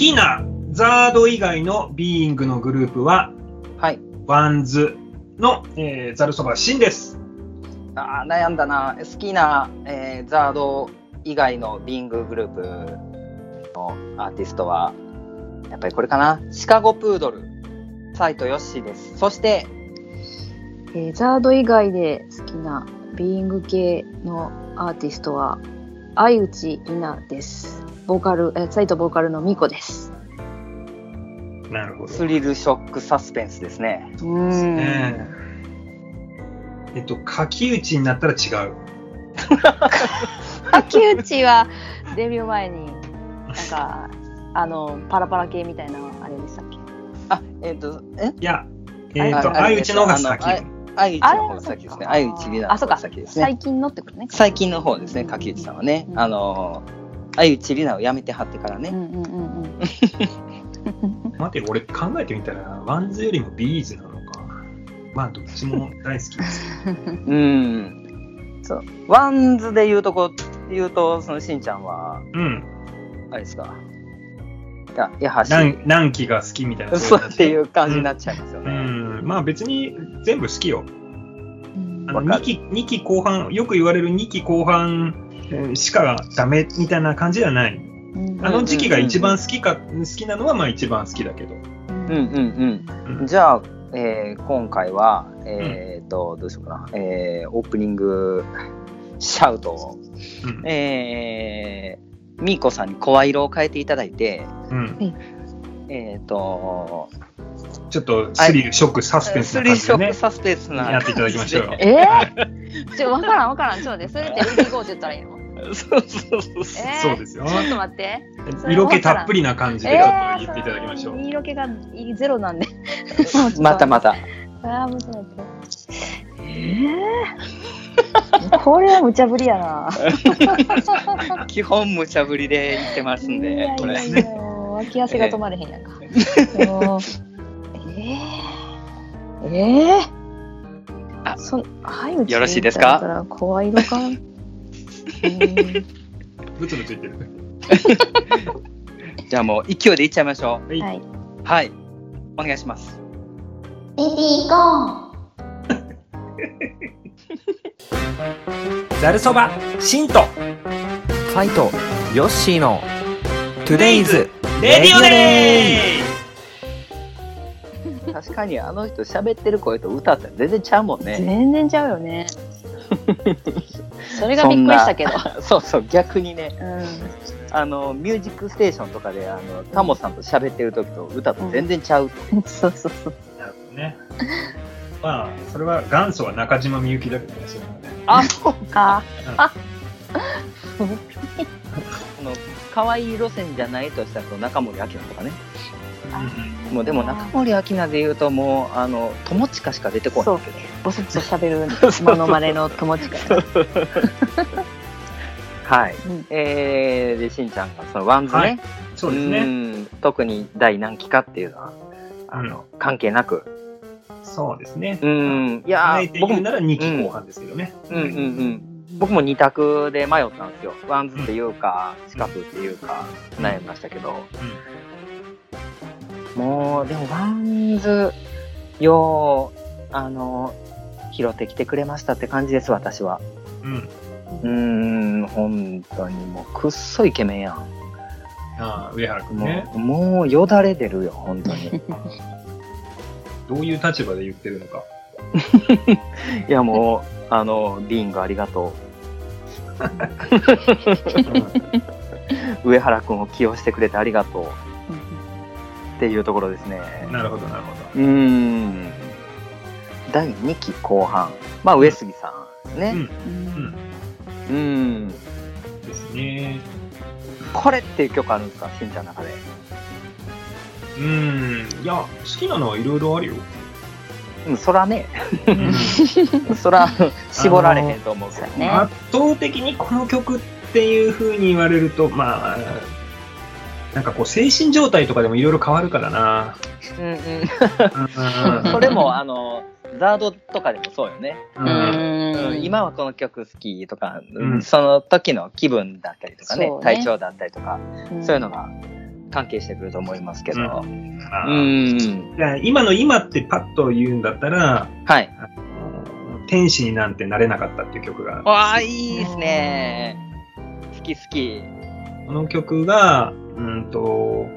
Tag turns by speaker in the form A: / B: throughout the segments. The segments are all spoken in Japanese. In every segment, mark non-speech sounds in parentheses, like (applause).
A: 好きな ZARD 以外の Being のグループは、
B: はい。
A: WANDS の、えー、ザルそばシンです。
B: あー悩んだな。好きな、えー ZARD 以外の Being グループのアーティストは、やっぱりこれかな。 Chicago Poodle、サイトヨッシーです。そして、
C: えー ZARD 以外で好きな Being 系のアーティストは相内里奈です。ボーカル、えーサイトボーカルのミコです。
A: なるほど。
B: スリルショックサスペンスですね。
C: うーん。
A: ねえっと、書き打ちになったら違う。(laughs)
C: 竹内はデビュー前になんかあのパラパラ系みたいなあれでしたっけ？
B: あ、えっ、と、え？
A: いや、えっ、と、
B: あ
A: 相打ちの方が先。
B: 相内の方が先ですね。相が先ですね
C: 最。近のってことね。
B: 最近の方ですね、柿内さんはね。
C: うん
B: あのー、愛内里菜をやめてはってからね。
C: うんうんうんうん。(laughs)
A: 待て、俺考えてみたら、 WANDS よりも B'z なのか。まあ、どっちも大好きですけど。(laughs)
B: うん。そう。 WANDS で言うとこ、言うと、そのしんちゃんは、
A: うん。
B: あれですか。いや、やはし、
A: 何何期が好きみたいな。
B: そうっていう感じになっちゃいますよ
A: う
B: ね。
A: ん。まあ別に全部好きよ。あの
B: わかる
A: 2期、二期後半、よく言われる2期後半えーしかダメみたいな感じではない。
C: うん
A: あの時期が一番好きか、好きなのはまあ一番好きだけど。
B: うんうん
A: う
B: うんん。じゃあ、えー今回は、えっ、と、どうしようかな。えーオープニングシャウトを、
A: うん
B: えー、みーこさんに声色を変えていただいて、
A: うん
B: えっ、と、
A: ちょっとスリル、ショック、サスペンス
B: スリーショック
A: な感じでね、
B: サスペンスな。
A: やっていただきましょうよ。
C: えー、(laughs) ちょわからんわからんちょっと待ってそれってーゴーって言ったらいいの？(laughs)
B: そうそうそう。
C: えー
A: そうですよ。
C: ちょっと待って
A: 色気たっぷりな感じでちょっと言っていただきましょう。
C: えー色気がゼロなんで (laughs)
B: またまた。
C: あーもうちょっと待ってえー、(laughs) これは無茶ぶりやな
B: 基本無茶ぶりで言ってますん
C: い
B: で
C: や、
B: これ。
C: いやいや脇汗が止まれへんやんか、えー、えー、
B: あ
C: そはいよ
B: よろしいですか？
C: 怖いのかうん
A: ブツブツ言ってる。(laughs)
B: じゃあもう勢いでいっちゃいましょう。
A: はい
C: はい
B: はい。お願いします。
C: レディーゴ
A: ざるそば、シント、
D: ファイトヨッシーのトゥデイズ
A: レディオデ
B: 確かにあの人喋ってる声と歌って全然ちゃうもん
C: ー
B: ね。
C: 全然ちゃうよね (laughs) それがびっくりしたけど (laughs)
B: そうそう、逆にね、
C: う
B: あの、ミュージックステーションとかで、あの、タモさんと喋ってる時と歌と全然ちゃうと。
C: んそうそうそう
A: なるほどね。まあ、それは元祖は中島みゆきだけどね、それはね。
B: あ、そう
C: あ (laughs)
B: この、可愛い路線じゃないとしたら、その中森明菜とかね。もうでも中森明菜で言うと、もう、あの、友近しか出てこないけど。
C: ボソッと喋るモノマネの友近
B: はい。
C: うん
B: えー、で、しんちゃんが、その WANDS ね。
A: はいそうですね。
B: ん特に第何期かっていうのは、あの、関係なく。
A: そうですね。
B: うん。いや僕も
A: なら2期後半ですけどね。
B: うんうんうん。僕も二択で迷ったんですよ。 WANDS っていうか、 Chicago っていうか、悩みましたけど。もう、でも WANDS、よう、あの、拾ってきてくれましたって感じです、私は。
A: うん。うん。
B: うーん、本当にもう、くっそイケメンやん。
A: ああ、上原くん
B: もう、
A: ね。
B: もうよだれ出るよ、本当に。(laughs)
A: どういう立場で言ってるのか。(laughs)
B: いや、もう、あの、ビーンがありがとう。(laughs) 上原くんを起用してくれてありがとう。っていうところですね。
A: なるほど、なるほ
B: うーん。第2期後半。まあ、上杉さん
A: ど。
B: ね。
A: うん。
B: うーん。
A: ですね。
B: これっていう曲あるんですか？しんちゃんの中で。
A: うん。いや、好きなのはいろいろあるよ。
B: うん、そらね、
A: うん (laughs)
B: そら、絞られへんと思うけど。
C: ね
A: 圧倒的にこの曲っていう風に言われると、まあ、なんかこう、精神状態とかでもいろいろ変わるからな。
B: うん
A: う
B: うんん。それも、あの、ザードとかでもそうよね。
A: う
B: うんん、今はこの曲好きとか、
A: うん
B: その時の気分だったりとかね
C: ね
B: 体調だったりとか、
C: うん
B: そういうのが関係してくると思いますけど。
A: あ
B: う
A: ー
B: ん。
A: じゃあ今の今ってパッと言うんだったら、
B: はい。
A: 天使になんてなれなかったっていう曲が、
B: わあ、いいですね。好き好き。
A: この曲が、うんと、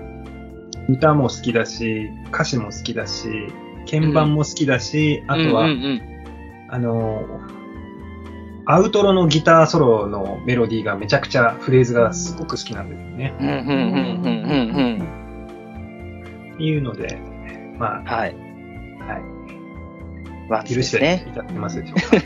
A: 歌も好きだし、歌詞も好きだし、鍵盤も好きだし、あとは、
B: うんうん
A: あの、アウトロのギターソロのメロディーがめちゃくちゃフレーズがすごく好きなんですよね。
B: うん。うんうんうんうんうん
A: いうので、ま
B: うん。はい。
A: あ、はい。
B: WANDS
A: 許して
B: ですね。
A: いただけますでしょうか？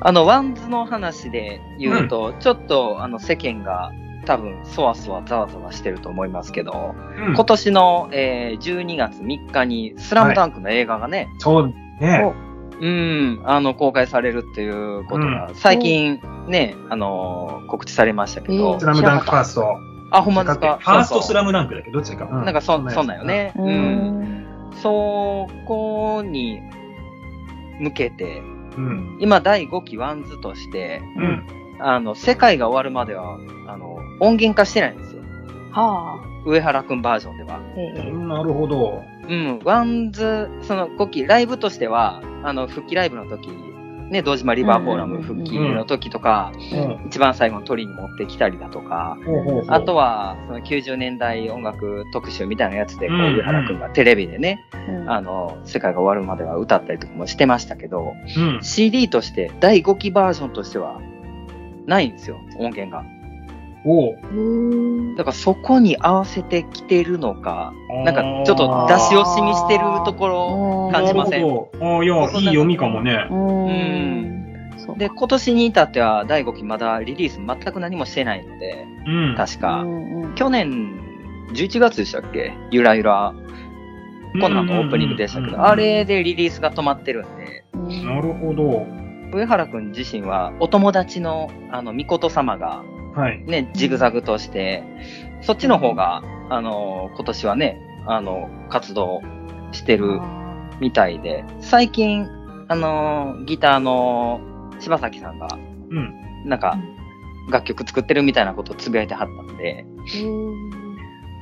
A: (laughs)
B: あの、 WANDS の話で言うと、ちょっと、あの、世間が多分、そわそわざわざわしてると思いますけど、
A: うん
B: 今年の、えー12月3日に、スラムダンクの映画がね、
A: そうね。
B: うん、あの、公開されるっていうことが、最近ね、あのー告知されましたけど、
C: え
A: スラムダンクファースト。
B: あ、ほんまですか？
A: ファーストスラ
B: ム
A: ダンクだけ？ど、どっちか。う
B: なんかそ、そんなんよ。ね。
C: う
B: うん。
C: ん。
B: そこに向けて、
A: うん。
B: 今第5期 WANDS として、
A: うん。
B: あの、世界が終わるまでは、あの、音源化してないんですよ。
C: は
B: 上原くんバージョンでは。
C: あ。ええ。
A: なるほど。
B: うん、 WANDS、その5期、ライブとしては、あの、復帰ライブの時、ね、堂島リバーフォーラム復帰の時とか、
A: うん。
B: 一番最後のトリに持ってきたりだとか、
A: ほうほうほう
B: あとは、その90年代音楽特集みたいなやつで、こう、
A: うん
B: 上原くんがテレビでね、
C: うん
B: あの、世界が終わるまでは歌ったりとかもしてましたけど、
A: うん。
B: CD として、第5期バージョンとしては、ないんですよ、音源が。
A: お
B: だからそこに合わせてきてるのか、なんかちょっと出し惜しみしてるところ、感じません？
A: なるほど。あいや、いい読みかもね。
C: うん。
B: で、今年に至っては第5期まだリリース全く何もしてないので、
A: うん。
B: 確か、
C: うんうん。
B: 去年11月でしたっけ？ゆらゆら、コナンのオープニングでしたけど、
A: うん
B: あれでリリースが止まってるんで、
C: うん
A: なるほど。
B: 上原くん自身はお友達の、あの、御事様が
A: はい。
B: ね、ジグザグとして、そっちの方が、あの、今年はね、あの、活動してるみたいで、最近、あの、ギターの柴崎さんが、
A: うん。
B: なんか、楽曲作ってるみたいなことをつぶやいてはったんで、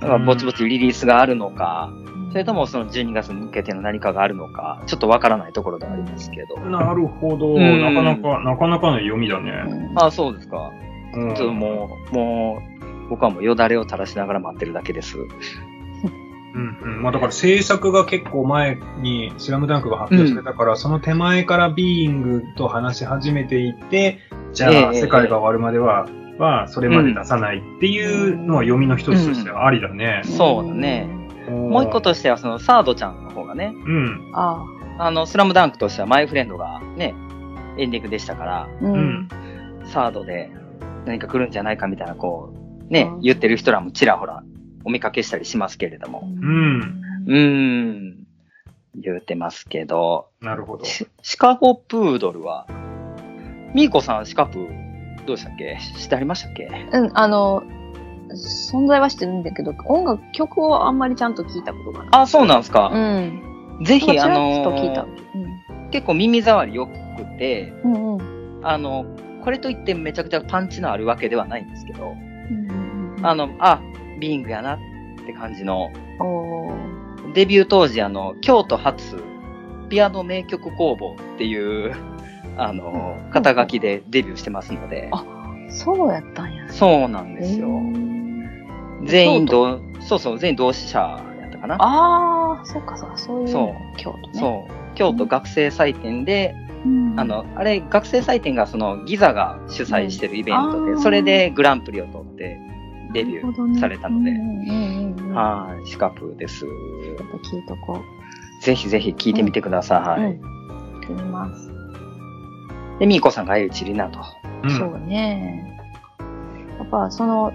B: だからぼちぼちリリースがあるのか、それともその12月に向けての何かがあるのか、ちょっとわからないところではありますけど。
A: なるほど。
B: うん
A: なかなか、なかなかの読みだ
C: う
A: ね。
C: ん
B: あそうですか。
A: うん
B: ちょっともう、もう、僕はもうよだれを垂らしながら待ってるだけです。
A: うんうん。まあだから制作が結構前にスラムダンクが発表されたから、その手前からビーイングと話し始めていって、じゃあ
B: ええ
A: 世界が終わるまでは、はそれまで出さないっていうのは読みの一つとしてはありだね。
B: そうだね。もう一個としては、そのサードちゃんの方がね、
A: うん。
C: あ
B: あの、スラムダンクとしてはマイフレンドがね、エンディングでしたから、
C: あ。う
A: うんん。
B: サードで何か来るんじゃないかみたいな、こう、ね
C: うん、
B: 言ってる人らもちらほらお見かけしたりしますけれども。
A: うん。
B: うーん、言うてますけど、
A: なるほど。
B: シシカゴプードルは、ミーコさんシカプー、どうでしたっけ？知ってありましたっけ？
C: うん、あの、存在はしてるんだけど、音楽、曲をあんまりちゃんと聞いたことがない。
B: あ、そうなんですか。
C: うん。
B: ぜひ、あの
C: と聞いた。
B: ー結構耳障り良くて、
C: うん。うんうん。
B: あの、これといってめちゃくちゃパンチのあるわけではないんですけど、
C: うんうん
B: あの、あ、ビーイングやなって感じの、デビュー当時、あの、京都発ピアノ名曲工房っていう、あの、肩書きでデビューしてますので、
C: あそうやったんや。
B: そうなんですよ。全員同、そうそう、全員同志社やったかな。
C: ああ、そっかそっか、そういう
B: そう。
C: 京都ね。
B: そう。京都学生祭典で、
C: うん。
B: あの、あれ、学生祭典がそのギザが主催してるイベントで、
C: うん
B: それでグランプリを取ってデビューされたので、
C: うんうんうんうん、
B: はい、シカプーです。
C: ちょっと聞いとこ
B: ぜひぜひ聞いてみてくださ
C: う。
B: い。
C: うん。聞いてみます。
B: で、ミーコさんが相打ちりなと。
A: うん
C: そうね。やっぱその、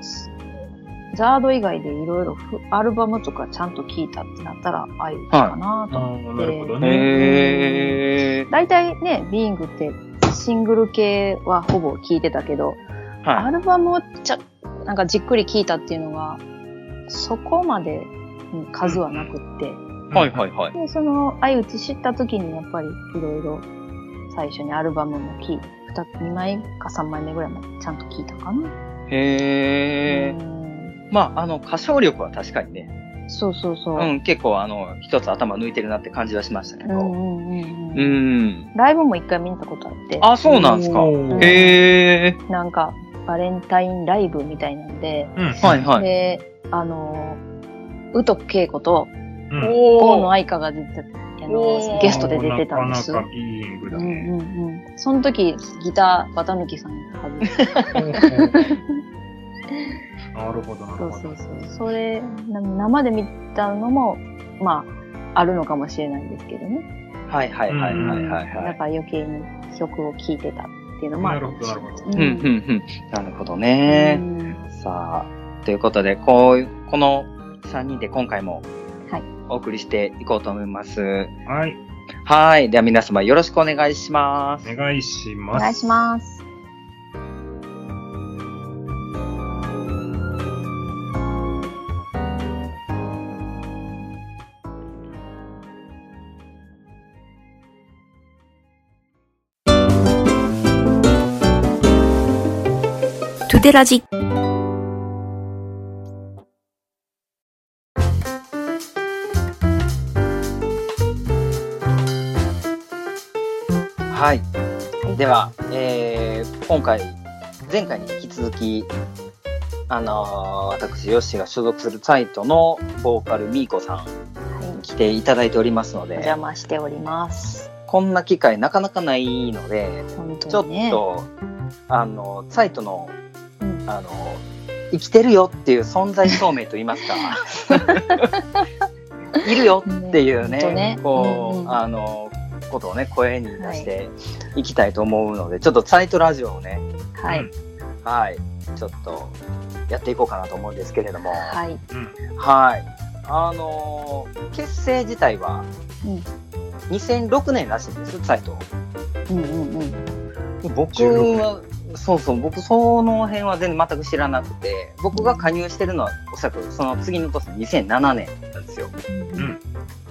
C: ザード以外でいろいろアルバムとかちゃんと聞いたってなったら、あいうちかなと
A: あ
C: 思って。
A: ーなるほどね。
C: 大体ね、ビーイングってシングル系はほぼ聞いてたけど、
B: は
C: アルバムをちゃ、なんかじっくり聞いたっていうのが、そこまでうん数はなくって。
B: い。はいはいはい。
C: で、その、相打ち知った時にやっぱりいろいろ最初にアルバムも聞い2、2枚か3枚目ぐらいまでちゃんと聞いたかな。
B: へー。
C: うん
B: まあ、あの、歌唱力は確かにね、
C: そうそうそう。
B: うん、結構あの、一つ頭抜いてるなって感じはしましたけど。
C: うんうんうん
B: う
C: うん
B: ん。
C: ライブも一回見たことあって、
B: あ、そうなんですか。へえ。
C: なんかバレンタインライブみたいなんで、
A: うん。
B: はいはい。
C: で、あの、宇都恵子と
A: うん
C: 大野。愛香が出てあ
B: お
C: の
B: ー
C: ゲストで出てたんです。
A: なかだ
C: うんうん
A: ね。
C: うん。その時ギター綿貫さんやったはず。
A: なるほど、なる
C: そう
A: ほど。
C: そうそう。それな生で見たのもまああるのかもしれないんですけどね。
B: はいはいはいはいはい
C: だ
B: はい。
C: から余計に曲を聴いてたっていうのもあるかもしれない
A: なるほ
B: うんうんうん。なるほどね。
C: うん
B: さあ、ということで、こういう、この3人で今回も
C: はい
B: お送りしていこうと思います。
A: はい。
B: はい。では皆様よろしくお願いします。
A: お願いします。
C: お願いします。
D: トゥデラジ
B: はい。では、えー、今回、前回に引き続き、あのー私、ヨッシーが所属するサイトのボーカル、ミーコさん
C: はい。
B: 来ていただいておりますの
C: お
B: で、
C: 邪魔しております。
B: こんな機会なかなかないので、
C: 本
B: ちょっ。と、あの、サイトの、
C: うん
B: あの、生きてるよっていう存在証明と言いますか、(laughs) いるよっていうね、
C: ね
B: こう、
C: うんうん
B: あの、ことをね、声に出していきたいと思うので、ちょっとサイトラジオをね、
C: はい。
B: はい、ちょっとやっていこうかなと思うんですけれども、
C: はい。
A: うん。
B: はい。あのー結成自体は
C: うん
B: 2006年らしいんです、サイト。
C: うんうんうん。
B: 僕は、そうそう、僕その辺は全然全く知らなくて、僕が加入してるのはおそらくその次の年2007年なんですよ。
A: うん。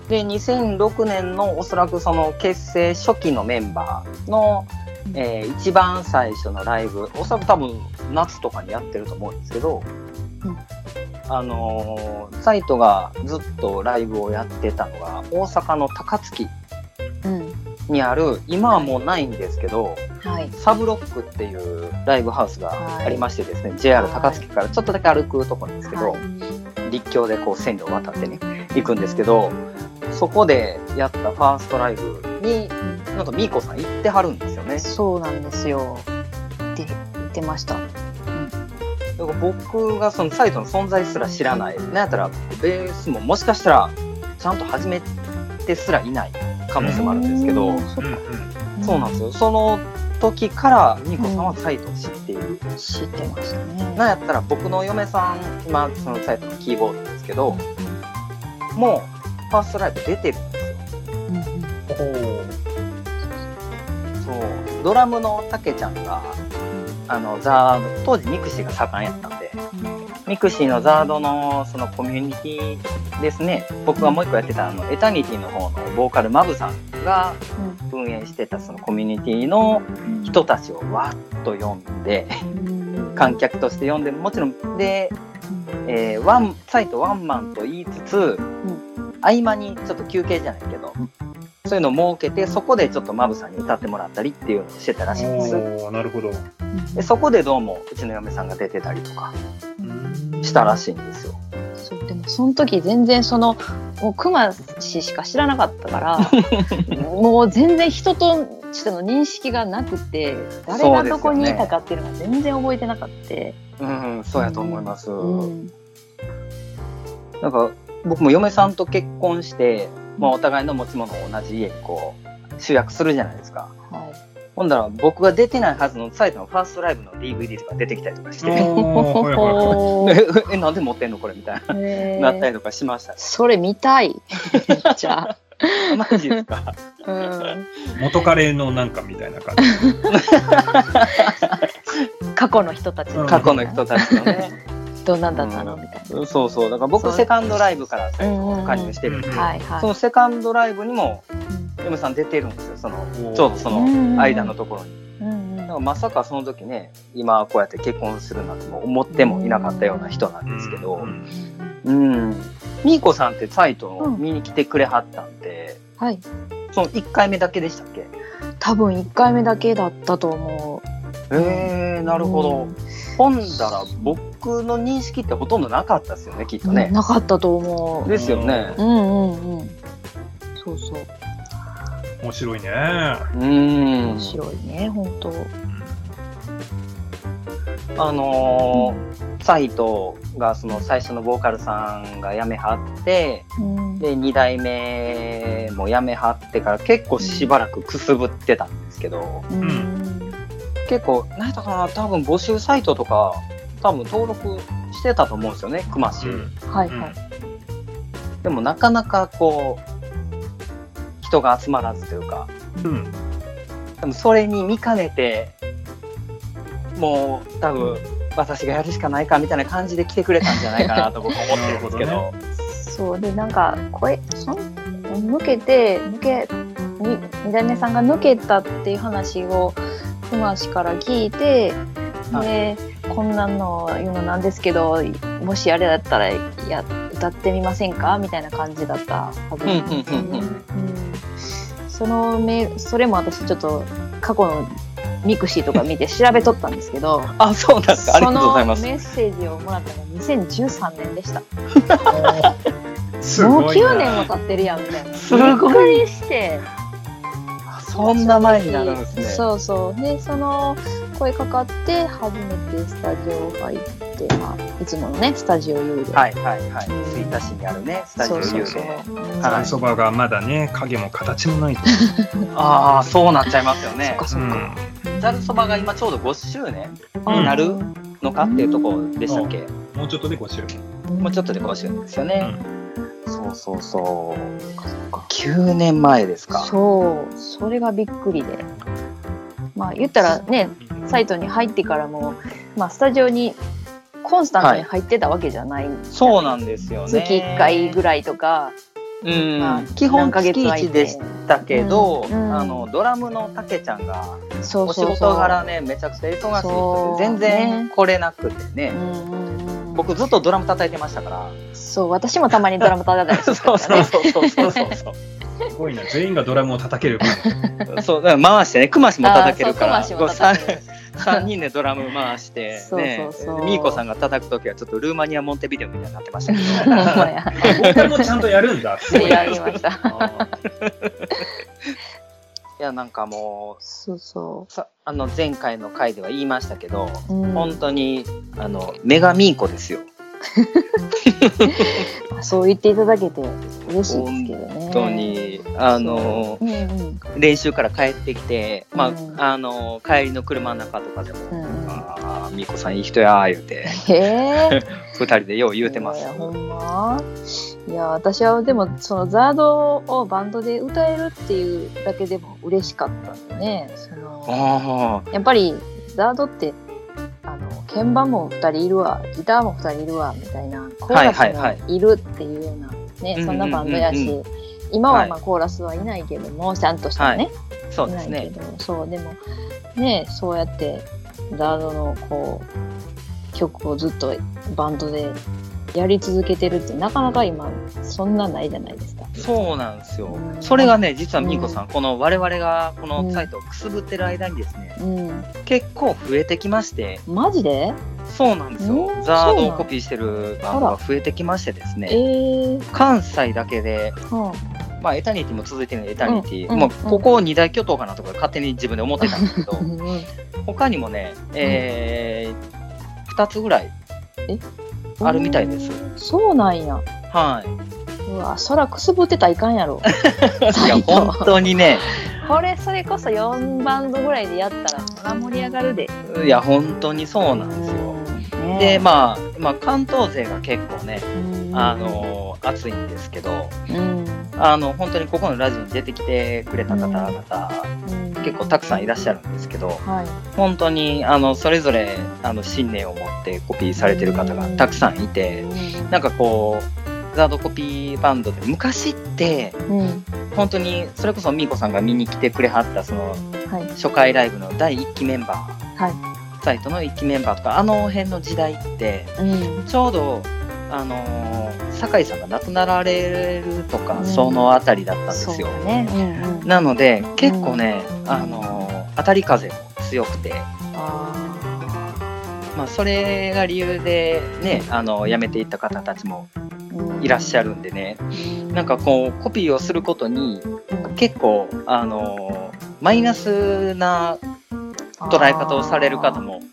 B: で、2006年のおそらくその結成初期のメンバーの、えー一番最初のライブ、おそらく多分夏とかにやってると思うんですけど、
C: うん
B: あのーサイトがずっとライブをやってたのが大阪の高槻
C: うん。
B: にある、今はもうないんですけど、
C: はい。
B: サブロックっていうライブハウスがありましてですね、JR 高槻からちょっとだけ歩くとこなんですけど、
C: はい
B: 立教でこう線路を渡ってね、行くんですけど、そこでやったファーストライブに、なんかミーコさん行ってはるんですよね。
C: そうなんですよ。って言ってました。
B: だから僕がそのサイトの存在すら知らない。なんやったら、ベースももしかしたら、ちゃんと始めてすらいない可能性もあるんですけど、
C: うん
A: うん。うん。
B: そうなんですよ。その時からミーコさんはサイトを知っている。
C: 知ってましたね。
B: なんやったら僕の嫁さん、今そのサイトのキーボードですけど、もうファーストライブ出てるんですよ。
C: うんうん
B: そう。ドラムのたけちゃんが、あの、ザ当時 mixi が盛んやったんで、mixi の ZARD のそのコミュニティですね、僕がもう一個やってたあの、エタニティの方のボーカルマブさんが運営してたそのコミュニティの
C: うん
B: 人たちをわっと呼んで、
C: うん
B: 観客として呼んで、もちろん、で、えーワン、サイトワンマンと言いつつ、合間にちょっと休憩じゃないけど、そういうのを設けて、そこでちょっとマブさんに歌ってもらったりっていうのをしてたらしいんです。
A: なるほど。
B: でそこでどうもうちの嫁さんが出てたりとかしたらしいんですよ。
C: そうでもその時全然そのもう熊氏しか知らなかったから (laughs) もう全然人としての認識がなくて誰がどこにいたかっていうのが全然覚えてなかった。
B: うん、そうやと思います。
C: うん
B: なんか僕も嫁さんと結婚して、まあ、お互いの持ち物を同じ家にこう集約するじゃないですか。
C: はい
B: ほんだら僕が出てないはずのサイトのファーストライブの DVD とか出てきたりとかして、(laughs) え、なんで持ってんのこれみたいな、なったりとかしましたね。
C: それ見たい。めっちゃ。
B: マジですか (laughs)
C: うん
A: 元カレのなんかみたいな感じ。
C: 過去の人たちの
B: 過去の人たちのね。
C: どんなんだったの？みたい
B: そうそう。だから僕セカンドライブからサイトを加入してるんで、
A: うん
C: な。はいはい
B: そのセカンドライブにも
C: うん
B: 嫁さん出てるんですよ。その、ちょうどその間のところに。
C: うんうん
B: だからまさかその時ね、今こうやって結婚するなんても思ってもいなかったような人なんですけど、うん。みーこさんってサイトを見に来てくれはったんで、
C: はい。
B: その1回目だけでしたっけ？
C: 多分1回目だけだったと思う。
B: えー、なるほど。
C: うん
B: ほんだら僕の認識ってほとんどなかったですよね、きっとね。
C: なかったと思う。
B: ですよね。
C: うんうんうん。そうそう。
A: 面白いね。
B: うん
C: 面。白いね、本当。
B: あのーサイトがその最初のボーカルさんが辞めはって、
C: うん。
B: で、2代目も辞めはってから結構しばらくくすぶってたんですけど、
C: うん。
B: 結構、何やったかな、多分募集サイトとか、多分登録してたと思うんですよね、くまし。
C: はいはい。
B: でもなかなかこう、人が集まらずというか、
A: うん。
B: でもそれに見かねて、もう多分私がやるしかないかみたいな感じで来てくれたんじゃないかなと僕は思ってるんですけ
A: なる
B: ど。
C: そうでなんか声そん抜けて抜けに二代目さんが抜けたっていう話を熊氏から聞いてでこんなの言うのなんですけどもしあれだったらや歌ってみませんか？みたいな感じだったはずなんですよね。
B: うんうんうんうん
C: うんそのメールそれも私ちょっと過去の mixi とか見て調べとったんですけど (laughs)
B: あ、そうなんですか。ありがとうございます
C: そ。のメッセージをもらったのが2013年でした。
A: す
C: もう
A: ごいな。
C: 9年も経ってるやんみたいな。
B: すごい
C: びっくりして。
B: そんな前になるんですね。
C: そうそう。で、その声かかって、初めてスタジオ入って、まあ、いつものね、スタジオ U で。
B: はいはいはい。
C: うん
B: 吹田市にあるね、スタジオ
C: そう
B: U
C: そうそう
B: で。。
A: がまだね、影も形もないと。(laughs)
B: ああ、そうなっちゃいますよね
C: そっか。そっか。
B: ざるそばが今ちょうど5周年
C: うん
B: になるのかっていうところでしたっけ、
A: もうちょっとで5周年。
B: もうちょっとで5周年ですよね。そうそうそう。9年前ですか。
C: そう。それがびっくりで。まあ、言ったらね、サイトに入ってからも、まあ、スタジオにコンスタントに入ってたわけじゃない。
B: そうなんですよね。
C: 月1回ぐらいとか、
B: うん。
C: まあ
B: 基本月
C: 月空いて
B: 1でしたけど、
C: うんうん。
B: あのドラムのたけちゃんが
C: そう
B: お仕
C: そう。そう。
B: 事柄ねめちゃくちゃ忙しい人
C: そう
B: で全然来れなくてね。僕ずっとドラム叩いてましたから。
C: そう、私もたまにドラム叩いたり
B: そう
C: して
B: そう
C: た
B: そうそうそうそう
A: すごいな。全員がドラムを叩ける。
B: そうだから回してねくましも叩けるから
C: あーそう熊氏も叩ける
B: 3人でドラム回してねミーコさんが叩く時はちょっとルーマニアモンテビデオみたいになってましたけど
C: や。
A: ボーカルもちゃんとやるんだ。すごいな。
C: やりました。
B: いやなんかも
C: そうそう
B: さあの前回の回では言いましたけど、
C: う。うん
B: 本当にあのメガミーコですよ (laughs)
C: そう言っていただけて嬉しいですけどね。
B: 本当にあの
C: う。んうん。
B: 練習から帰ってきて、まあ
C: うん。
B: あの帰りの車の中とかでも
C: うんうん。
B: ああ、みこさんいい人やー言うて。(laughs) 二人でよう言うてます。
C: い。やほんま？いや私はでもそのザードをバンドで歌えるっていうだけでも嬉しかったんでね。その
B: あ
C: やっぱりザードってあの鍵盤も2人いるわギターも2人いるわみたいなコーラス
B: はい。はいはい
C: もいるっていうような、ね
B: うんうんうんうん。
C: そんなバンドやし、今はま
B: は
C: あコーラスはいないけどもちゃんとしたね、
B: あ、そうですね。
C: そうでもねそうやってザードのこう曲をずっとバンドでやり続けてるってなかなか今そんなないじゃないですか。
B: そうなんですよ。
C: う。ん。
B: それがね、実はみーこさん、この我々がこのサイトをくすぶってる間にですね、
C: うん、
B: 結構増えてきまして、
C: マジで？
B: そうなんですよ。
C: う。ん。
B: ザードをコピーしてるバンドが増えてきましてです
C: え
B: ね、
C: ー、
B: 関西だけで、
C: は
B: まあ、エタニティも続いてるのエタニティ、
C: うん
B: ここ二大巨頭かなとか勝手に自分で思ってたんですけど他にもね、えー、2つぐらいあるみたいです。
C: そうなんや。
B: はい。
C: うわ、空くすぶってたらいかんやろ。(laughs)
B: いや、本当にね、
C: これ、それこそ4バンドぐらいでやったら、そら盛り上がるで。
B: いや、本当にそうなんですよ。で、まあ、まあ、関東勢が結構ね、
C: うん
B: あ、のー熱いんですけど、
C: うん。
B: あの、本当にここのラジオに出てきてくれた方々、
C: うん
B: 結構たくさんいらっしゃるんですけど、
C: はい。
B: 本当に、あの、それぞれ、あの、信念を持ってコピーされてる方がたくさんいて、なんかこう、ザードコピーバンドで昔って、
C: うん。
B: 本当に、それこそみーこさんが見に来てくれはった、その、
C: はい。
B: 初回ライブの第1期メンバー、
C: はい。
B: サイトの1期メンバーとか、あの辺の時代って、
C: うん。
B: ちょうど、あのー酒井さんが亡くなられるとか、
C: うん。
B: そのあたりだったんですよ。
C: ね。うんうん。
B: なので、結構ね、
C: うん。
B: あのー当たり風も強くて、
C: あ
B: まあ、それが理由でね、あの、辞めていった方たちも
C: ー
B: いらっしゃるんでね、なんかこう、コピーをすることに、結構、あのーマイナスな捉え方をされる方もい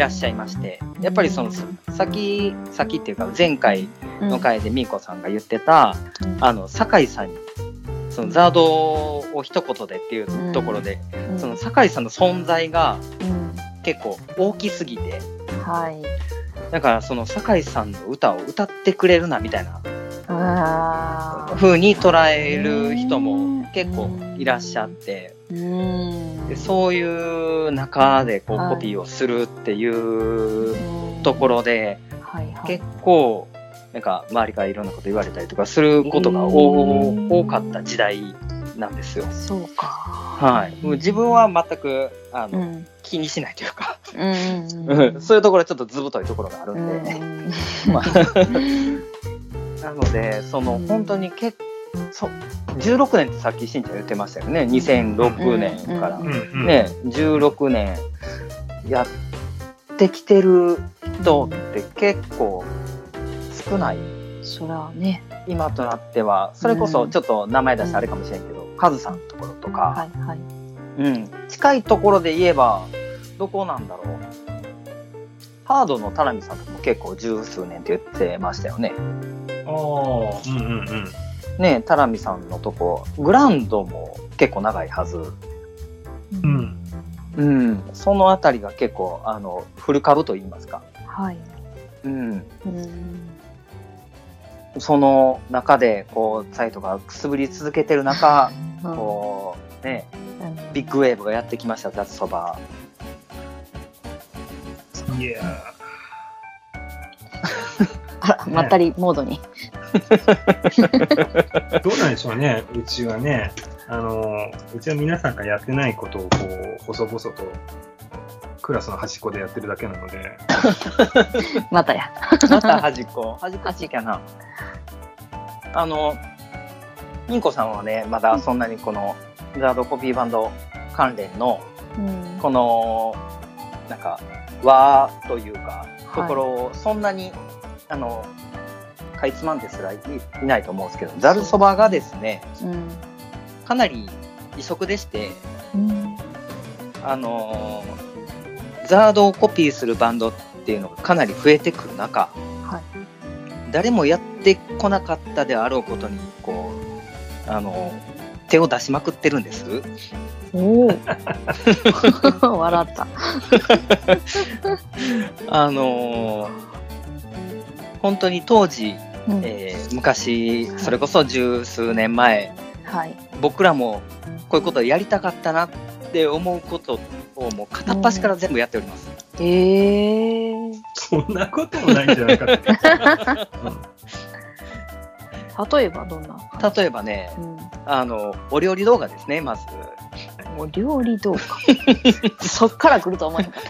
B: らっしゃいまして、やっぱりその、先、先っていうか、前回の回でみーこさんが言ってた、あの、酒井さんに、そのザードを一言でっていうところで、その酒井さんの存在が
C: うん
B: 結構大きすぎて、
C: はい。
B: だからその酒井さんの歌を歌ってくれるなみたいな。風に捉える人も結構いらっしゃって、
C: うん。
B: でそういう中でこう
C: はい
B: コピーをするっていう
C: うん
B: ところで、
C: はいはい。
B: 結構なんか周りからいろんなこと言われたりとかすることが多多かった時代なんですよ。
C: そうか。
B: はい。もう自分は全くあの、
C: うん。
B: 気にしないというか、そういうところはちょっと図太いところがある
C: うんん
B: で、
C: ん。
B: まあ (laughs) なので、その
C: うん
B: 本当に結そ16年ってさっきしんちゃん言ってましたよね。2006年から。
C: うん
A: うんうん
B: ね、16年やってきてる人って結構少ない。
C: そらね。
B: 今となっては、それこそちょっと名前出してあれかもしれんけど、カズさんのところとか、
C: はいはい。
B: うん、近いところで言えば、どこなんだろう。ハードの田波さんとかも結構十数年って言ってましたよね。
A: ああ、うんうんうん。
B: ね、田波さんのとこ、グランドも結構長いはず。
A: うん。
B: うん、そのあたりが結構、あの、フル株と言いますか。
C: はい。
B: うん。
C: うん。
B: その中で、こう、サイトがくすぶり続けてる中、こう、ね、ビッグウェーブがやってきました、雑そば。
A: いや
C: あら、まったりモードに。
A: ー (laughs) どうなんでしょうね、うちはね。あの、うちは皆さんがやってないことを、こう、細々と、クラスの端っこでやってるだけなので、(laughs)
C: またや。
B: また端っこ。端っこ好きやな。あの、インコさんはね、まだそんなにこの、ザードコピーバンド関連の、
C: うん
B: この、なんか、和というか、と
C: はい
B: ころをそんなに、あの、かいつまんですらいいないと思うんですけど、ざるそばがですね、
C: うん。
B: かなり異色でして、
C: うん。
B: あのーザードをコピーするバンドっていうのがかなり増えてくる中、
C: はい。
B: 誰もやってこなかったであろうことに、こう、あの手を出しまくってるんです。
C: おお。(laughs) 笑った。(laughs)
B: あのー本当に当時、
C: うん
B: えー昔、それこそ十数年前、
C: はい。
B: 僕らもこういうことをやりたかったなって思うことをもう片っ端から全部やっております。
C: ええー。
A: そんなこともないんじゃないかって。
C: 例えばどんな
B: 例えばね、
C: うん。
B: あの、お料理動画ですね、まず。
C: お料理動画？(laughs) そっから来ると思わなかっ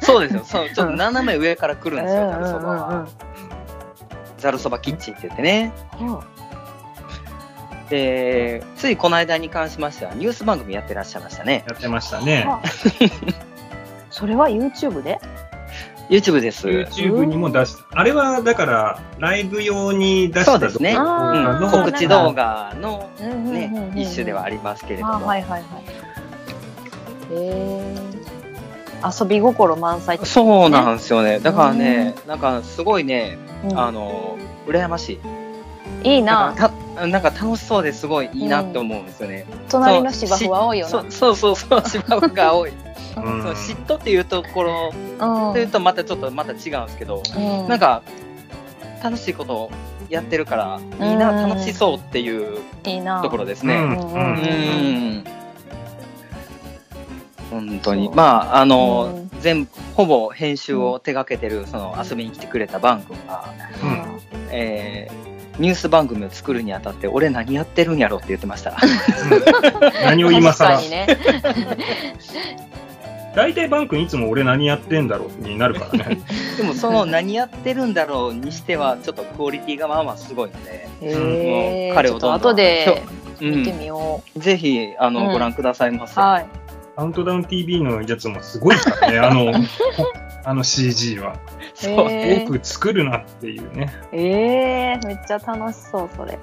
C: た。
B: そうですよ。そう、ちょっと斜め上から来るんですよ、
C: うん
B: そば
C: うんうん
B: は。ざるそばキッチンって言ってね。
C: は
B: で、ついこの間に関しましては、ニュース番組やってらっしゃいましたね。
A: やってました
C: あ
A: ね。
C: はあ (laughs) それは YouTube で
B: ？YouTube です。
A: YouTube にも出しあれはだから、ライブ用に出した
B: そうですね
A: 動
B: うん告知動画の
C: ね
B: ね、一種ではありますけれど
C: あ
B: も。
C: はいはいはい。へえ遊び心満載ってこと
B: そうなんですよね。だからね、なんかすごいね、
C: うん
B: あの、羨ましい。
C: いいな。
B: なんかたなんか楽しそうですごいいいなって思うんですよね。
C: 隣の芝生は多いよ
B: そうそうそうそう、芝生が多い。(laughs) 嫉妬っていうところ
C: な。
B: というとまたちょっとまた違うんですけど、
C: うん
B: なんか楽しいことをやってるからいいな、
C: うん
B: 楽しそうっていう
C: いいな。
B: ところです
A: うん
B: ね。
C: うん
B: う
C: うん
B: ん。本当にまああの、
C: うん
B: 全部ほぼ編集を手掛けてるその遊びに来てくれたバン君が、
A: うん
B: えーニュース番組を作るにあたって、俺何やってるんやろって言ってました。
A: うん (laughs) 何を今更。(laughs) 大体バン君いつも俺何やってんだろうになるからね。(laughs)
B: でもその何やってるんだろうにしては、ちょっとクオリティがまあまあすごいので。彼をどんどん
C: ちょっと後で
B: う
C: 見て
B: ん、
C: みよ
B: ぜひあの、
C: うん
B: ご覧くださいま
C: う。
B: せ。
C: はい。
A: カウントダウン TV のやつもすごいからね、(laughs) あの、あの CG は。
B: そう
C: へ
A: 多く作るなっていうね。
C: ええめっちゃ楽しそう、それ。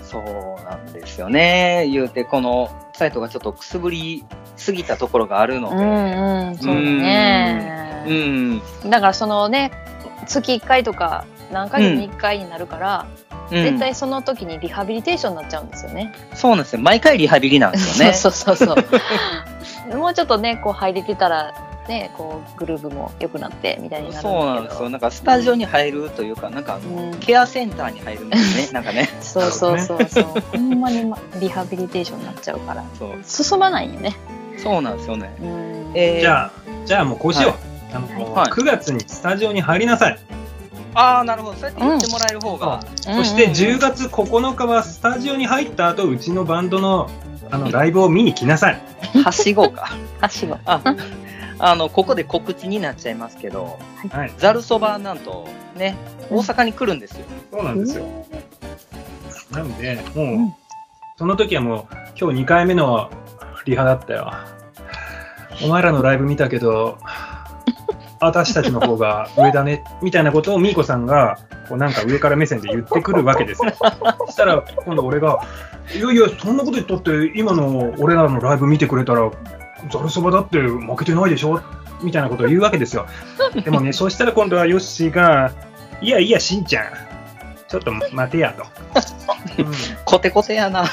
B: そうなんですよね。言うて、このサイトがちょっとくすぶりすぎたところがあるの
C: う
B: で、
C: んうん、そうだね。
B: うん、
C: だからそのね、月1回とか何ヶ月に1回になるから、
B: うん
C: 絶対その時にリハビリテーションになっちゃうんですよね。
B: そうなんですよ。毎回リハビリなんですよね。(laughs)
C: そうそうそうそう。もうちょっとね、こう入れてたら、ね、こうグループも良くなってみたいになるんだけど。
B: そうなんですよ。なんかスタジオに入るというか、なんかあの、
C: うん
B: ケアセンターに入るんですね。(laughs) なんかね。
C: そうそうそうそう。ほんまにまリハビリテーションになっちゃうから。
B: そう。
C: 進まないよね。
B: そうなんですよね。
C: うん。
B: えー、
A: じゃあ、じゃあもうこうしよう。あの
B: はい
A: 9月にスタジオに入りなさい。
B: ああ、なるほど。そうやって言ってもらえる方が。
A: そして10
C: うん
A: 月9日はスタジオに入った後、うちのバンドのあのライブを見に来なさい。
B: はしごか。
C: はしご。
B: あ、あの、ここで告知になっちゃいますけど、
A: はい。
B: ざるそばなんと、ね、大阪に来るんですよ。
A: そうなんですよ。なので、もう、
C: うん
A: その時はもう、今日2回目のリハだったよ。お前らのライブ見たけど、私たちの方が上だね、みたいなことをミーコさんが、こうなんか上から目線で言ってくるわけですよ。そしたら、今度俺が、いやいや、そんなこと言ったって、今の俺らのライブ見てくれたら、ざるそばだって負けてないでしょみたいなことを言うわけですよ。でもね、そうしたら今度はヨッシーが、いやいや、しんちゃん、ちょっと待てやと。うん
B: コテコテやな。(laughs)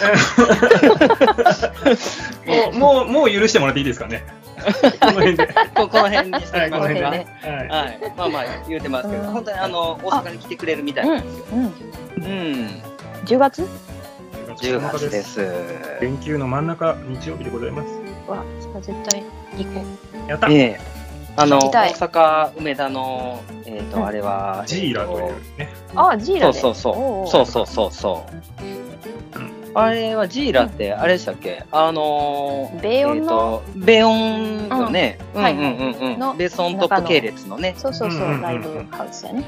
A: もう、もう、もう許してもらっていいですかね。この辺で。
B: ここの辺にしてきましょうか。
A: この辺でね。
B: はい。
A: はい。
B: まあまあ言うてますけど、
C: うん
B: 本当にあの、大阪に来てくれるみたいなんですよ。
C: うん。
B: うん。
C: 10月
B: ？10月です。
A: 連休の真ん中、日曜日でございます。
C: わ、それ絶対行こ
A: やった
B: ええあの、大阪梅田の、えっ、と、
C: うん
B: あれは、
A: ジーラという
B: え
A: ね。
C: う。あ、ジーラ
B: そうそうそう。そうそうそうそう。あれはジーラって、あれでしたっけ？あのー、
C: 米音の、
B: えーと米音のね、
C: うはい
B: うんんうんうんうん。
C: の
B: ベースオントップ系列のね、
C: そうそうそう、ライブハウスやね。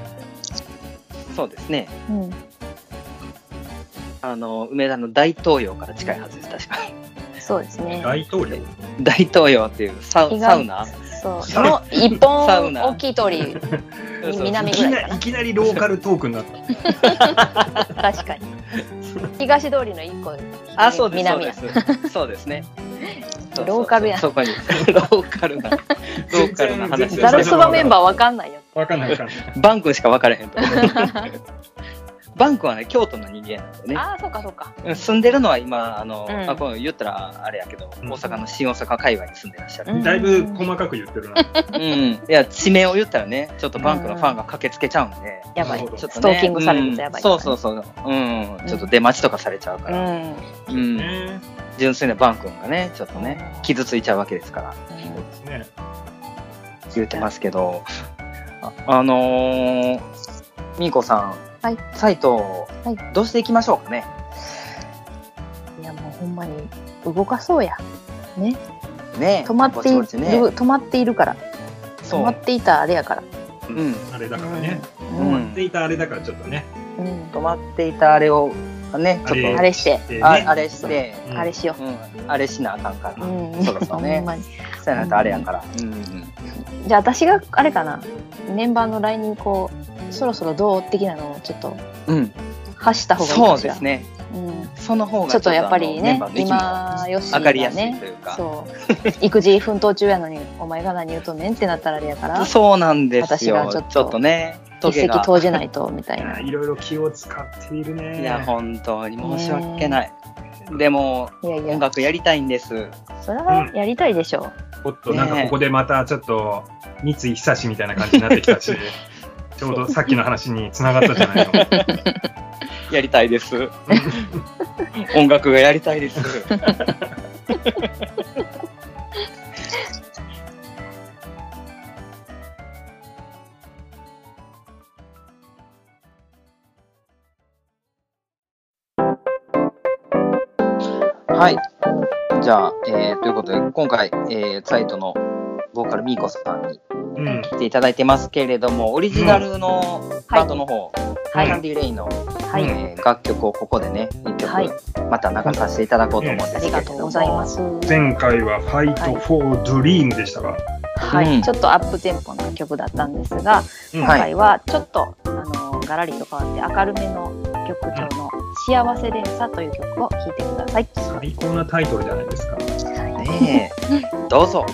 B: そうですね。
C: うん。
B: あの、梅田の大東洋から近いはずです、確か。
C: そうですね。
A: 大統領？
B: 大東洋っていうサウサウナ？
C: そう。(laughs)
A: サウナ
C: の一
B: サウナ
C: 本大きい通り、
B: そうそう
C: 南
A: いき
C: ぐらいかな。
A: ないきなりローカルトークになった。
C: 確かに。東通りの一個、
B: あ、そうです。
C: 南や。
B: そうです。そうですね。
C: ローカルや
B: そこに、ローカルな、ローカルな話
A: 全然
C: ざるそばメンバーわかんないよ。
A: わかんないわかんない。
B: バンクしか分からへんと。(laughs) バンクはね、京都の人間なんでね。
C: ああ、そうかそうか。
B: うん住んでるのは今、あの、
C: うん
B: あこう言ったらあれやけど、
A: うん
B: 大阪の新大阪界隈に住んでらっしゃる。
C: うん
A: だいぶ細かく言ってるな。
B: うん。いや、地名を言ったらね、ちょっとバンクのファンが駆けつけちゃうんで、
C: やばい。
B: ちょっとね
C: ストーキングされるとやばい
B: うんそうそうそう。うん。ちょっと出待ちとかされちゃうから。
C: うん。
B: うん。
A: ね
B: 純粋なバン君がね、ちょっとね、傷ついちゃうわけですから、
A: そうですね。
B: 言ってますけど、あ、あのー、みーこさん、
C: はい
B: サイト、
C: はい
B: どうしていきましょうかね。
C: いや、もうほんまに動かそうや。ね。
B: ね
C: 止まっている、
B: ぼちぼちね。
C: 止まっているから。止ま。っていたあれやから。
B: うん。
A: あれだからね。
C: う
B: うん
C: ん。
A: でいたあれだからちょっとね。
C: うん。
B: 止まっていたあれを、ね、ちょっと、
C: あれして、
B: ああれして、
A: うん
C: あれしよ
B: うん、あれしなあかんから。
C: う。うん。
B: そうですよねそうやなとあれやから。
C: じゃあ私があれかな。メンバーの LINE にこう、そろそろどう的なのをちょっと
B: うん。
C: 発した方がいい
B: そ。うですね。
C: うん。
B: その方が
C: ちょっとやっぱりね、今、よし
B: 上が
C: ね
B: というか。
C: そう。育児奮闘中やのに、お前が何言うとんねんってなったらあれやから、
B: そうなんですよ。
C: 私がちょっと
B: ね、ト
C: 一石。投じないと、みたいな
A: いろいろ気を使っているね。
B: いや、本当に申し訳ない。でも、
C: いやいや
B: 音、楽やりたいんです。
C: それはやりたいでしょ
A: おっと、なんかここでまたちょっと、三井久志みたいな感じになってきたし、(laughs) ちょうどさっきの話につながったじゃないの。(laughs)
B: やりたいです。音楽がやりたいです。(laughs)
E: はい。じゃあ、えー、ということで、今回、えー、サイトのボーカルミーコさんに
A: うん。
E: 来ていただいてますけれども、オリジナルのパートの方、
C: はい
E: キャンディーレインの、
C: はい。
E: えー楽曲をここでね、一曲、
C: はい
E: また流させていただこうと思うんです
C: あ
E: けれども。
C: りがとうございます。
A: 前回はファイトフォードリームでしたが。
C: はい、
E: うん
C: ちょっとアップテンポな曲だったんですが、
A: うん
C: 今回はちょっと、あのガラリと変わって明るめの曲調の「幸せ連鎖」という曲を聴いてください。
A: 最高なタイトルじゃないですか。
E: ねえ、どうぞ。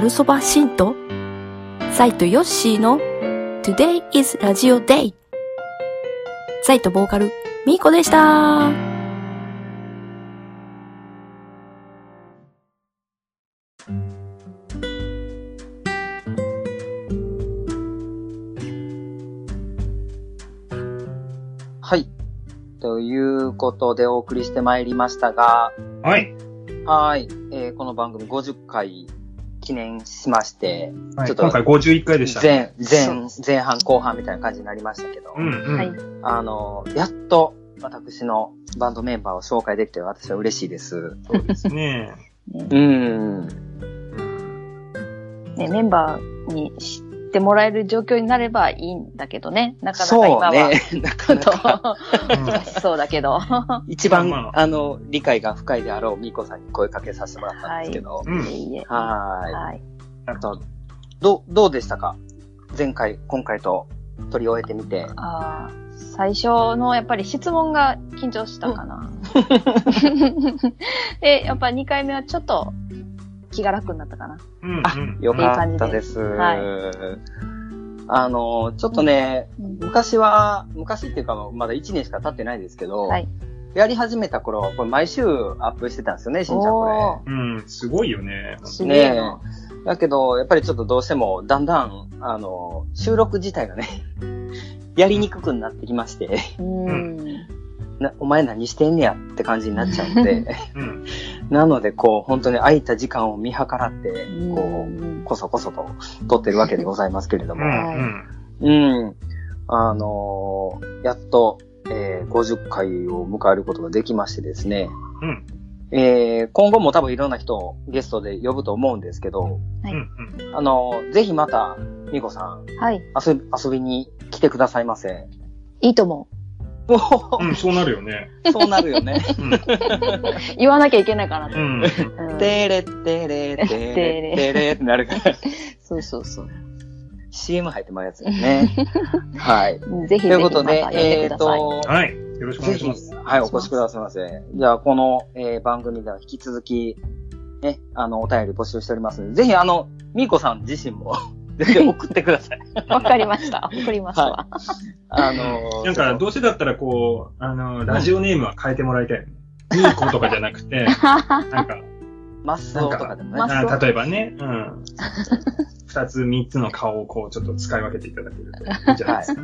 F: ざるそばシントサイトヨッシーの Today is Radio Day サイトボーカルミーコでした
E: はい。ということでお送りしてまいりましたが、
A: はい。
E: はい。えーこの番組50回記念しまして、
A: はい、
E: ちょっと
A: 今回51回でした。
E: 前、前、前半後半みたいな感じになりましたけど、
A: うんうん。
C: はい。
E: あの、やっと私のバンドメンバーを紹介できて私は嬉しいです。
A: そうですね。
E: うーん。
C: ね、メンバーにしってもらえる状況になればいいんだけどね。なかなか
B: そう
C: 今は、
B: ね。(laughs) なか
C: ちょっと
B: なか。
C: 難 (laughs) しそうだけど。
B: 一番、
A: まあま
B: あの、理解が深いであろうみーこさんに声かけさせてもらったんですけど。
A: うん
C: いえいえ。
B: はーい。
C: はい。
B: あと、どう、どうでしたか？前回、今回と取り終えてみて。
C: あー最初のやっぱり質問が緊張したかな。(laughs) で、やっぱ2回目はちょっと気が楽になったかな。
A: うん
B: あ
A: うん
B: よかったです。
C: はい
B: あの、ちょっとね、
C: うん
B: 昔は、昔っていうかまだ1年しか経ってないですけど、
C: はい。
B: やり始めた頃、これ毎週アップしてたんですよね、しんちゃんこ
C: お
A: うん、すごいよね。
B: だけど、やっぱりちょっとどうしても、だんだん、あの、収録自体がね、(laughs) やりにくくなってきまして、
C: うん。
B: なお前何してんねやって感じになっちゃうんで、
A: うん。(laughs)
B: なので、こう、本当に空いた時間を見計らって、こう、
C: うん
B: こそこそと撮ってるわけでございますけれども、
A: うん。
B: あのーやっと、えー50回を迎えることができましてですね、
A: うん。
B: えー今後も多分いろんな人をゲストで呼ぶと思うんですけど、
C: はい
A: うん。
B: あのーぜひまた、みこさん、
C: はい。
B: 遊び、遊びに来てくださいませ。
C: いいと思
B: おー
A: うん、そうなるよね。
B: そうなるよね。
C: 言わなきゃいけないかなと。
A: うん。
C: うん
B: てれってれてれてれってなるから、
C: そうそうそう。
B: CM 入ってまうやつですね。(laughs) はい。
C: ぜひ
B: ということでえっ。と、
A: はい。よろしくお願いします。、
B: はい、お越しくださいませ。じゃあ、この、えー番組では引き続き、ね、あの、お便り募集しておりますので、ぜひ、あの、みーこさん自身も、ぜひ送ってください。
C: わかりました。送りますわ。
B: あのー、(laughs)
A: なんか、どうせだったらこう、あの、ラジオネームは変えてもらいたいよね。ミーコとかじゃなくて、(laughs) なんか、
B: マスオとかでもね。
A: 例えばね、うん。二つ、三つの顔をこう、ちょっと使い分けていただけるといいんじゃないですか？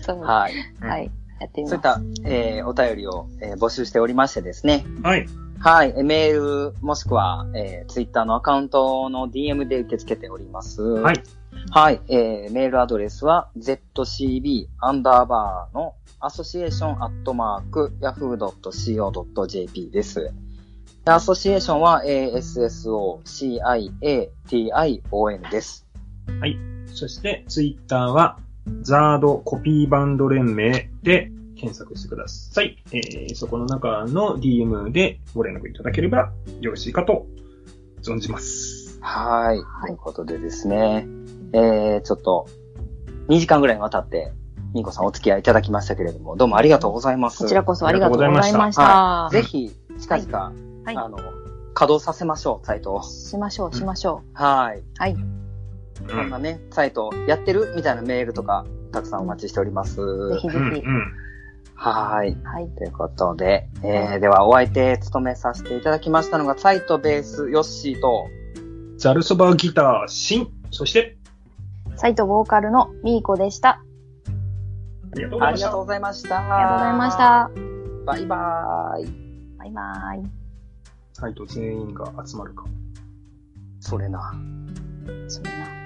C: そう。
B: はい。
C: はい。やってみ
B: そうい
C: ます。
B: った、えーお便りを、えー募集しておりましてですね。
A: はい。
B: はい。えーメール、もしくは、えー、ツイッターのアカウントの DM で受け付けております。
A: はい。
B: はい。えー、メールアドレスは、zcb アンダーバーのアソシエーションアットマーク yahoo.co.jp です。でアソシエーションは ASSOCIATION です。
A: そして、ツイッターは、ザードコピーバンド連盟で検索してください。えー、そこの中の DM でご連絡いただければよろしいかと存じます。
B: はい。
C: はい
B: ということでですね、えー、ちょっと、2時間ぐらいにわたって、ニコさんお付き合いいただきましたけれども、どうもありがとうございます。
C: こちらこそありがとうございまし
B: は
C: た。
B: い。ぜひ、近々、
C: はい
B: あの、稼働させましょう、サイトを。
C: しましょう、しましょ
B: はい。
C: はい。
A: うん。
B: こんなね、サイトやってるみたいなメールとか、たくさんお待ちしております。
C: う。ぜひぜ
A: うん。
C: ひ。
A: うん。
B: はい。
C: はい。
B: ということで、えー、ではお相手務めさせていただきましたのが、サイトベース、ヨッシーと、
A: ザルそばギター、シン。そして、
C: サイトボーカルのミーコでした。
A: ありがとうございました
B: ありがとう。ございました。
C: ありがとうございまし。た。
B: バイバーイ。
C: バイバーイ。
A: サイト全員が集まるか。
B: それな。
C: それな。